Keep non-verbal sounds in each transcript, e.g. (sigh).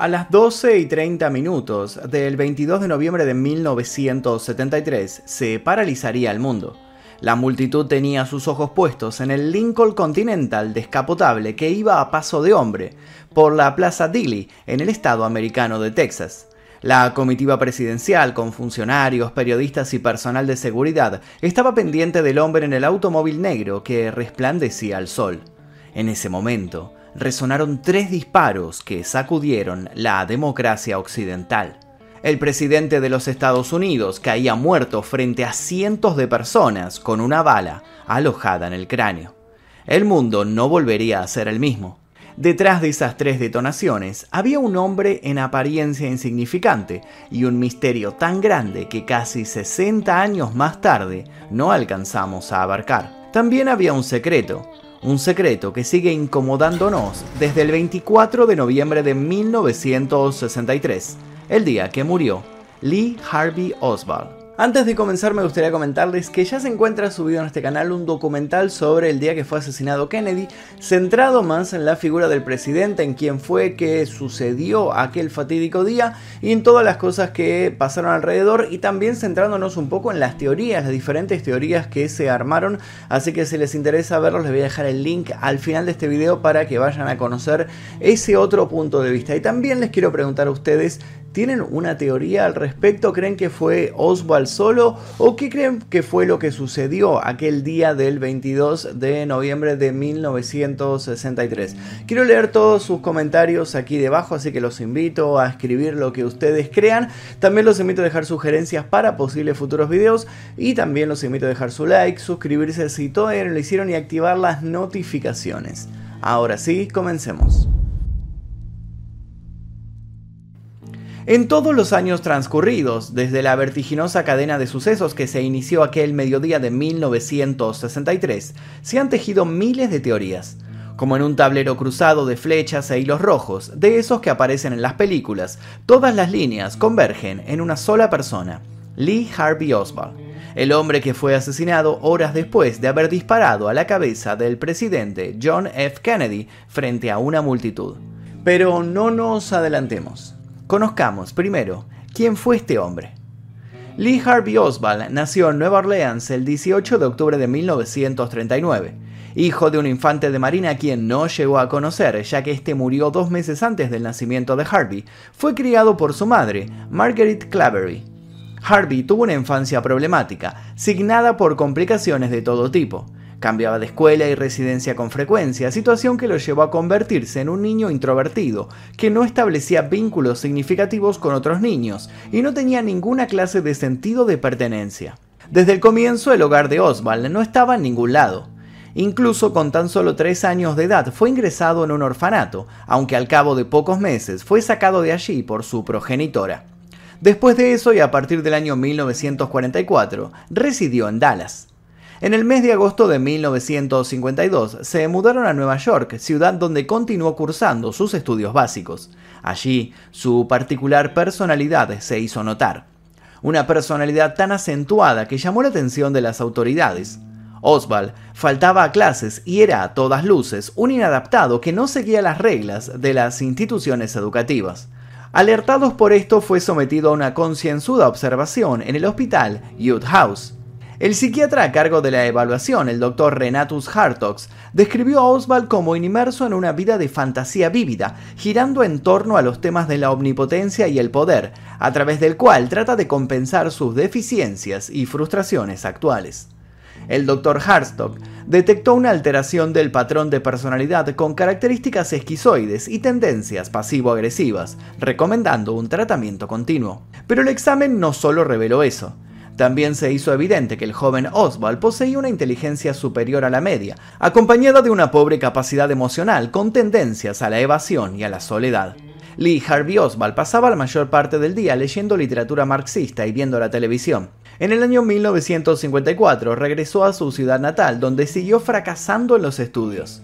A las 12 y 30 minutos del 22 de noviembre de 1973 se paralizaría el mundo. La multitud tenía sus ojos puestos en el Lincoln Continental descapotable que iba a paso de hombre por la Plaza Dilly en el estado americano de Texas. La comitiva presidencial, con funcionarios, periodistas y personal de seguridad, estaba pendiente del hombre en el automóvil negro que resplandecía al sol. En ese momento, resonaron tres disparos que sacudieron la democracia occidental. El presidente de los Estados Unidos caía muerto frente a cientos de personas con una bala alojada en el cráneo. El mundo no volvería a ser el mismo. Detrás de esas tres detonaciones había un hombre en apariencia insignificante y un misterio tan grande que casi 60 años más tarde no alcanzamos a abarcar. También había un secreto, un secreto que sigue incomodándonos desde el 24 de noviembre de 1963, el día que murió Lee Harvey Oswald. Antes de comenzar me gustaría comentarles que ya se encuentra subido en este canal un documental sobre el día que fue asesinado Kennedy, centrado más en la figura del presidente, en quién fue, qué sucedió aquel fatídico día y en todas las cosas que pasaron alrededor y también centrándonos un poco en las teorías, las diferentes teorías que se armaron, así que si les interesa verlos les voy a dejar el link al final de este video para que vayan a conocer ese otro punto de vista. Y también les quiero preguntar a ustedes ¿Tienen una teoría al respecto? ¿Creen que fue Oswald solo? ¿O qué creen que fue lo que sucedió aquel día del 22 de noviembre de 1963? Quiero leer todos sus comentarios aquí debajo, así que los invito a escribir lo que ustedes crean. También los invito a dejar sugerencias para posibles futuros videos. Y también los invito a dejar su like, suscribirse si todavía no lo hicieron y activar las notificaciones. Ahora sí, comencemos. En todos los años transcurridos, desde la vertiginosa cadena de sucesos que se inició aquel mediodía de 1963, se han tejido miles de teorías. Como en un tablero cruzado de flechas e hilos rojos, de esos que aparecen en las películas, todas las líneas convergen en una sola persona, Lee Harvey Oswald, el hombre que fue asesinado horas después de haber disparado a la cabeza del presidente John F. Kennedy frente a una multitud. Pero no nos adelantemos. Conozcamos primero quién fue este hombre. Lee Harvey Oswald nació en Nueva Orleans el 18 de octubre de 1939, hijo de un infante de marina quien no llegó a conocer, ya que este murió dos meses antes del nacimiento de Harvey. Fue criado por su madre, Margaret Clavery. Harvey tuvo una infancia problemática, signada por complicaciones de todo tipo. Cambiaba de escuela y residencia con frecuencia, situación que lo llevó a convertirse en un niño introvertido, que no establecía vínculos significativos con otros niños y no tenía ninguna clase de sentido de pertenencia. Desde el comienzo el hogar de Oswald no estaba en ningún lado. Incluso con tan solo tres años de edad fue ingresado en un orfanato, aunque al cabo de pocos meses fue sacado de allí por su progenitora. Después de eso y a partir del año 1944, residió en Dallas. En el mes de agosto de 1952 se mudaron a Nueva York, ciudad donde continuó cursando sus estudios básicos. Allí, su particular personalidad se hizo notar. Una personalidad tan acentuada que llamó la atención de las autoridades. Oswald faltaba a clases y era a todas luces un inadaptado que no seguía las reglas de las instituciones educativas. Alertados por esto fue sometido a una concienzuda observación en el hospital Youth House. El psiquiatra a cargo de la evaluación, el doctor Renatus Hartox, describió a Oswald como inmerso en una vida de fantasía vívida, girando en torno a los temas de la omnipotencia y el poder, a través del cual trata de compensar sus deficiencias y frustraciones actuales. El doctor Harstock detectó una alteración del patrón de personalidad con características esquizoides y tendencias pasivo-agresivas, recomendando un tratamiento continuo. Pero el examen no solo reveló eso. También se hizo evidente que el joven Oswald poseía una inteligencia superior a la media, acompañada de una pobre capacidad emocional con tendencias a la evasión y a la soledad. Lee Harvey Oswald pasaba la mayor parte del día leyendo literatura marxista y viendo la televisión. En el año 1954 regresó a su ciudad natal, donde siguió fracasando en los estudios.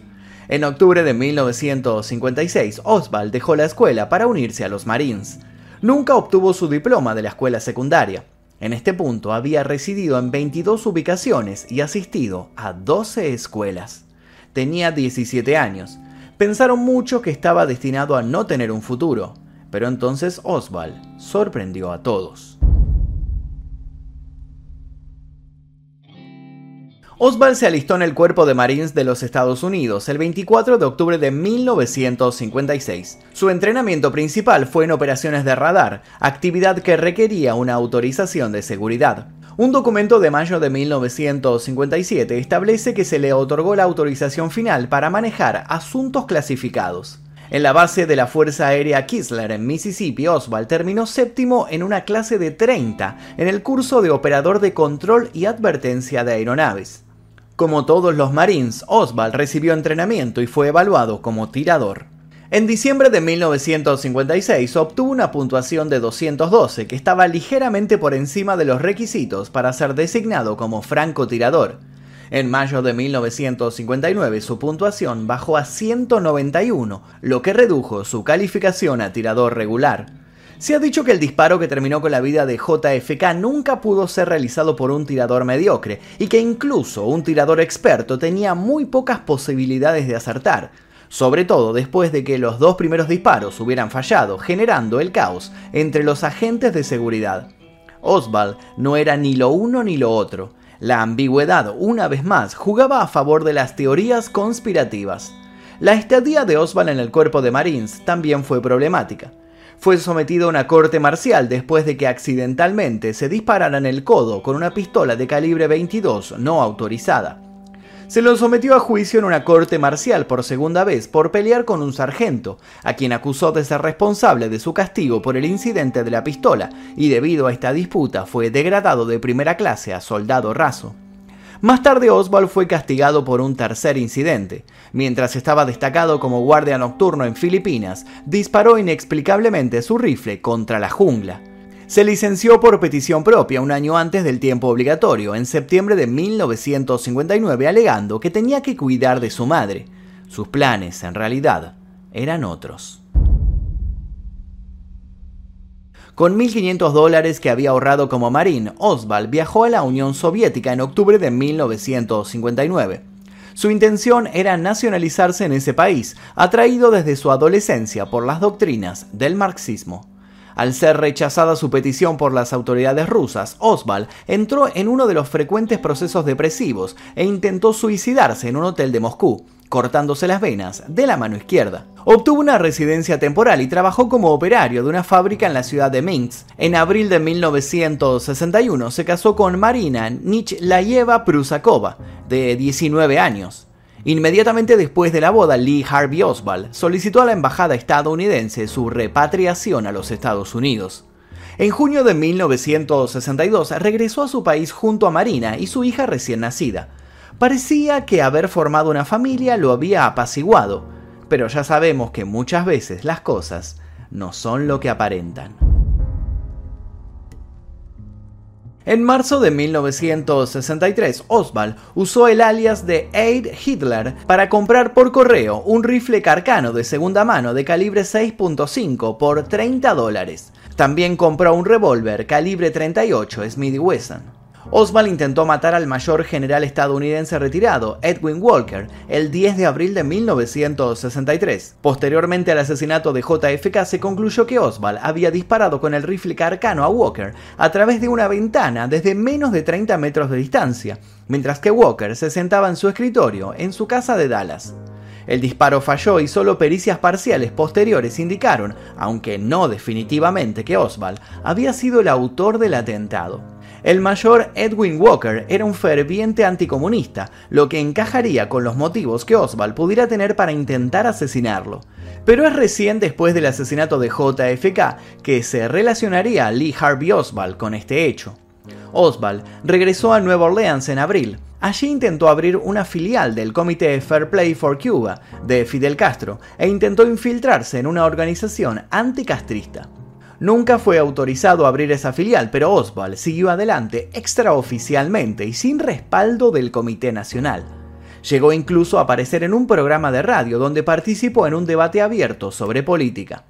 En octubre de 1956, Oswald dejó la escuela para unirse a los Marines. Nunca obtuvo su diploma de la escuela secundaria. En este punto había residido en 22 ubicaciones y asistido a 12 escuelas. Tenía 17 años. Pensaron mucho que estaba destinado a no tener un futuro, pero entonces Oswald sorprendió a todos. Oswald se alistó en el Cuerpo de Marines de los Estados Unidos el 24 de octubre de 1956. Su entrenamiento principal fue en operaciones de radar, actividad que requería una autorización de seguridad. Un documento de mayo de 1957 establece que se le otorgó la autorización final para manejar asuntos clasificados. En la base de la Fuerza Aérea Kisler en Mississippi, Oswald terminó séptimo en una clase de 30 en el curso de operador de control y advertencia de aeronaves. Como todos los Marines, Oswald recibió entrenamiento y fue evaluado como tirador. En diciembre de 1956 obtuvo una puntuación de 212 que estaba ligeramente por encima de los requisitos para ser designado como francotirador. En mayo de 1959 su puntuación bajó a 191, lo que redujo su calificación a tirador regular. Se ha dicho que el disparo que terminó con la vida de JFK nunca pudo ser realizado por un tirador mediocre y que incluso un tirador experto tenía muy pocas posibilidades de acertar, sobre todo después de que los dos primeros disparos hubieran fallado, generando el caos entre los agentes de seguridad. Oswald no era ni lo uno ni lo otro. La ambigüedad, una vez más, jugaba a favor de las teorías conspirativas. La estadía de Oswald en el cuerpo de Marines también fue problemática fue sometido a una corte marcial después de que accidentalmente se disparara en el codo con una pistola de calibre 22 no autorizada. Se lo sometió a juicio en una corte marcial por segunda vez por pelear con un sargento, a quien acusó de ser responsable de su castigo por el incidente de la pistola, y debido a esta disputa fue degradado de primera clase a soldado raso. Más tarde Oswald fue castigado por un tercer incidente. Mientras estaba destacado como guardia nocturno en Filipinas, disparó inexplicablemente su rifle contra la jungla. Se licenció por petición propia un año antes del tiempo obligatorio, en septiembre de 1959, alegando que tenía que cuidar de su madre. Sus planes, en realidad, eran otros. Con 1.500 dólares que había ahorrado como marín, Oswald viajó a la Unión Soviética en octubre de 1959. Su intención era nacionalizarse en ese país, atraído desde su adolescencia por las doctrinas del marxismo. Al ser rechazada su petición por las autoridades rusas, Oswald entró en uno de los frecuentes procesos depresivos e intentó suicidarse en un hotel de Moscú cortándose las venas de la mano izquierda. Obtuvo una residencia temporal y trabajó como operario de una fábrica en la ciudad de Minsk. En abril de 1961 se casó con Marina Nichlayeva Prusakova, de 19 años. Inmediatamente después de la boda, Lee Harvey Oswald solicitó a la embajada estadounidense su repatriación a los Estados Unidos. En junio de 1962 regresó a su país junto a Marina y su hija recién nacida. Parecía que haber formado una familia lo había apaciguado, pero ya sabemos que muchas veces las cosas no son lo que aparentan. En marzo de 1963, Oswald usó el alias de Aid Hitler para comprar por correo un rifle carcano de segunda mano de calibre 6.5 por 30 dólares. También compró un revólver calibre 38 Smith Wesson. Oswald intentó matar al mayor general estadounidense retirado, Edwin Walker, el 10 de abril de 1963. Posteriormente al asesinato de JFK se concluyó que Oswald había disparado con el rifle carcano a Walker a través de una ventana desde menos de 30 metros de distancia, mientras que Walker se sentaba en su escritorio en su casa de Dallas. El disparo falló y solo pericias parciales posteriores indicaron, aunque no definitivamente, que Oswald había sido el autor del atentado. El mayor Edwin Walker era un ferviente anticomunista, lo que encajaría con los motivos que Oswald pudiera tener para intentar asesinarlo. Pero es recién después del asesinato de JFK que se relacionaría Lee Harvey Oswald con este hecho. Oswald regresó a Nueva Orleans en abril. Allí intentó abrir una filial del Comité Fair Play for Cuba de Fidel Castro e intentó infiltrarse en una organización anticastrista. Nunca fue autorizado a abrir esa filial, pero Oswald siguió adelante extraoficialmente y sin respaldo del Comité Nacional. Llegó incluso a aparecer en un programa de radio donde participó en un debate abierto sobre política.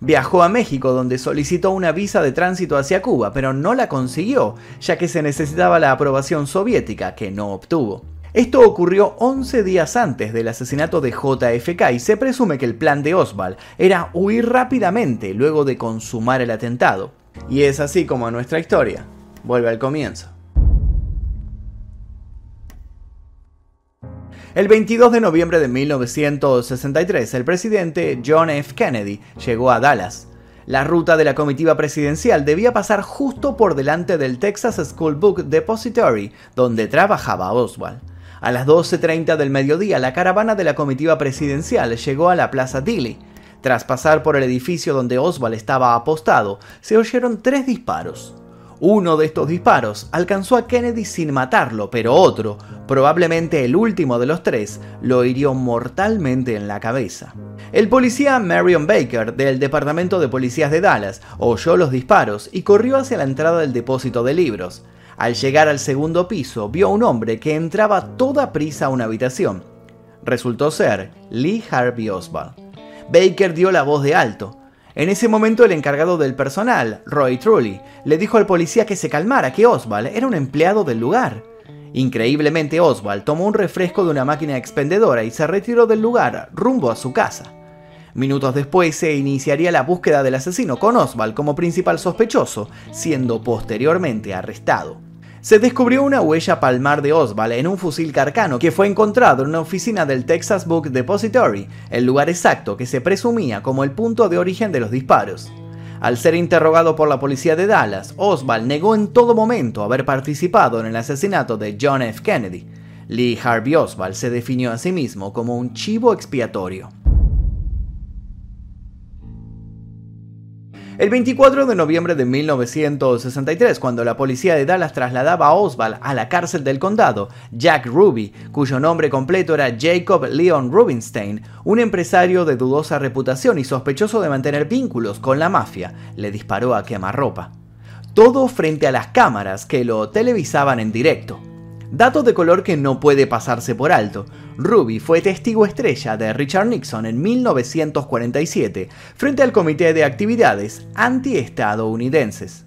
Viajó a México donde solicitó una visa de tránsito hacia Cuba, pero no la consiguió, ya que se necesitaba la aprobación soviética, que no obtuvo. Esto ocurrió 11 días antes del asesinato de JFK y se presume que el plan de Oswald era huir rápidamente luego de consumar el atentado. Y es así como nuestra historia vuelve al comienzo. El 22 de noviembre de 1963, el presidente John F. Kennedy llegó a Dallas. La ruta de la comitiva presidencial debía pasar justo por delante del Texas School Book Depository, donde trabajaba Oswald. A las 12.30 del mediodía, la caravana de la comitiva presidencial llegó a la Plaza Dilly. Tras pasar por el edificio donde Oswald estaba apostado, se oyeron tres disparos. Uno de estos disparos alcanzó a Kennedy sin matarlo, pero otro, probablemente el último de los tres, lo hirió mortalmente en la cabeza. El policía Marion Baker del Departamento de Policías de Dallas oyó los disparos y corrió hacia la entrada del depósito de libros. Al llegar al segundo piso, vio a un hombre que entraba toda prisa a una habitación. Resultó ser Lee Harvey Oswald. Baker dio la voz de alto. En ese momento el encargado del personal, Roy Trulli, le dijo al policía que se calmara, que Oswald era un empleado del lugar. Increíblemente Oswald tomó un refresco de una máquina expendedora y se retiró del lugar rumbo a su casa. Minutos después se iniciaría la búsqueda del asesino con Oswald como principal sospechoso, siendo posteriormente arrestado se descubrió una huella palmar de Oswald en un fusil carcano que fue encontrado en una oficina del Texas Book Depository, el lugar exacto que se presumía como el punto de origen de los disparos. Al ser interrogado por la policía de Dallas, Oswald negó en todo momento haber participado en el asesinato de John F. Kennedy. Lee Harvey Oswald se definió a sí mismo como un chivo expiatorio. El 24 de noviembre de 1963, cuando la policía de Dallas trasladaba a Oswald a la cárcel del condado, Jack Ruby, cuyo nombre completo era Jacob Leon Rubinstein, un empresario de dudosa reputación y sospechoso de mantener vínculos con la mafia, le disparó a quemarropa. Todo frente a las cámaras que lo televisaban en directo. Dato de color que no puede pasarse por alto. Ruby fue testigo estrella de Richard Nixon en 1947 frente al Comité de Actividades Anti-Estadounidenses.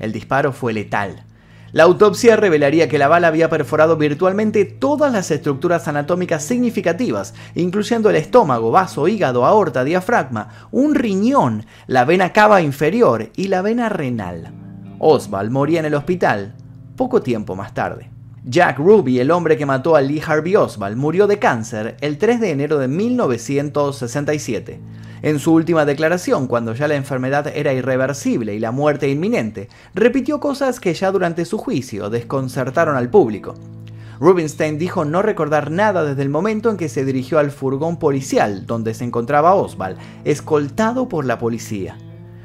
El disparo fue letal. La autopsia revelaría que la bala había perforado virtualmente todas las estructuras anatómicas significativas, incluyendo el estómago, vaso, hígado, aorta, diafragma, un riñón, la vena cava inferior y la vena renal. Oswald moría en el hospital poco tiempo más tarde. Jack Ruby, el hombre que mató a Lee Harvey Oswald, murió de cáncer el 3 de enero de 1967. En su última declaración, cuando ya la enfermedad era irreversible y la muerte inminente, repitió cosas que ya durante su juicio desconcertaron al público. Rubinstein dijo no recordar nada desde el momento en que se dirigió al furgón policial donde se encontraba Oswald, escoltado por la policía.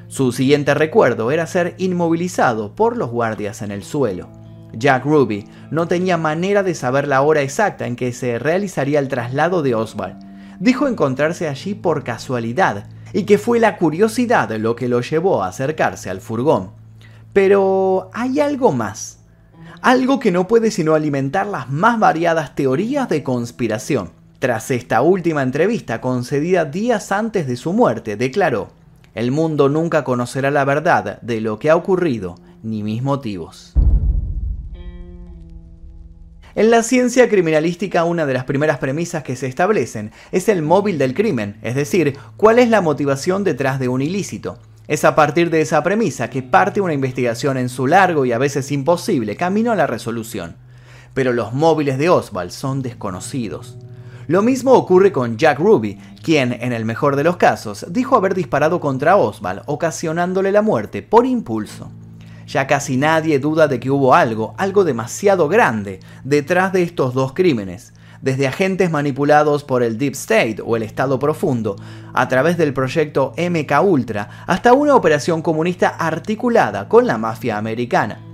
Su siguiente recuerdo era ser inmovilizado por los guardias en el suelo. Jack Ruby no tenía manera de saber la hora exacta en que se realizaría el traslado de Oswald. Dijo encontrarse allí por casualidad y que fue la curiosidad lo que lo llevó a acercarse al furgón. Pero hay algo más. Algo que no puede sino alimentar las más variadas teorías de conspiración. Tras esta última entrevista concedida días antes de su muerte, declaró, el mundo nunca conocerá la verdad de lo que ha ocurrido, ni mis motivos. En la ciencia criminalística una de las primeras premisas que se establecen es el móvil del crimen, es decir, cuál es la motivación detrás de un ilícito. Es a partir de esa premisa que parte una investigación en su largo y a veces imposible camino a la resolución. Pero los móviles de Oswald son desconocidos. Lo mismo ocurre con Jack Ruby, quien, en el mejor de los casos, dijo haber disparado contra Oswald, ocasionándole la muerte por impulso. Ya casi nadie duda de que hubo algo, algo demasiado grande, detrás de estos dos crímenes desde agentes manipulados por el Deep State o el Estado Profundo, a través del proyecto MK Ultra, hasta una operación comunista articulada con la mafia americana.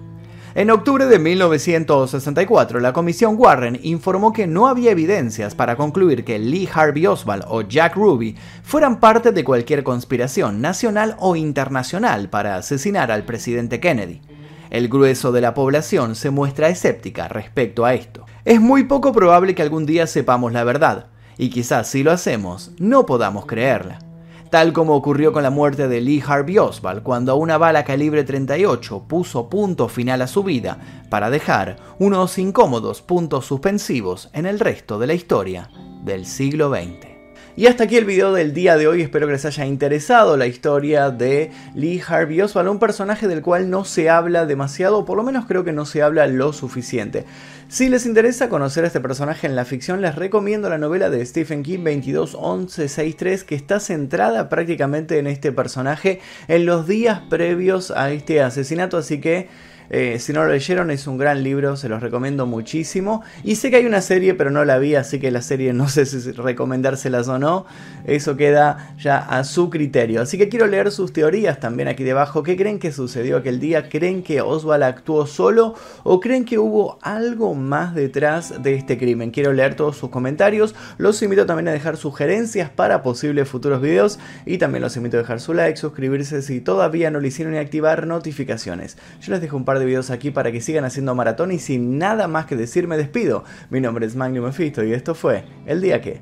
En octubre de 1964, la Comisión Warren informó que no había evidencias para concluir que Lee Harvey Oswald o Jack Ruby fueran parte de cualquier conspiración nacional o internacional para asesinar al presidente Kennedy. El grueso de la población se muestra escéptica respecto a esto. Es muy poco probable que algún día sepamos la verdad, y quizás si lo hacemos, no podamos creerla. Tal como ocurrió con la muerte de Lee Harvey Oswald cuando una bala calibre 38 puso punto final a su vida para dejar unos incómodos puntos suspensivos en el resto de la historia del siglo XX. Y hasta aquí el video del día de hoy, espero que les haya interesado la historia de Lee Harvey Oswald, un personaje del cual no se habla demasiado, o por lo menos creo que no se habla lo suficiente. Si les interesa conocer a este personaje en la ficción, les recomiendo la novela de Stephen King 221163 que está centrada prácticamente en este personaje en los días previos a este asesinato, así que eh, si no lo leyeron, es un gran libro, se los recomiendo muchísimo. Y sé que hay una serie, pero no la vi, así que la serie no (laughs) sé si recomendárselas o no. Eso queda ya a su criterio. Así que quiero leer sus teorías también aquí debajo. ¿Qué creen que sucedió aquel día? ¿Creen que Oswald actuó solo o creen que hubo algo más detrás de este crimen? Quiero leer todos sus comentarios. Los invito también a dejar sugerencias para posibles futuros videos y también los invito a dejar su like, suscribirse si todavía no lo hicieron y activar notificaciones. Yo les dejo un par de videos aquí para que sigan haciendo maratón y sin nada más que decir me despido. Mi nombre es Magnum Mephisto y esto fue El Día Que.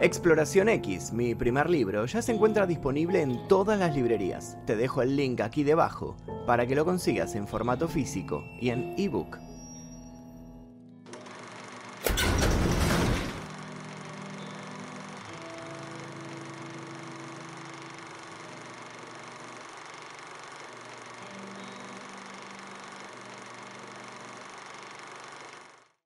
Exploración X, mi primer libro, ya se encuentra disponible en todas las librerías. Te dejo el link aquí debajo para que lo consigas en formato físico y en ebook.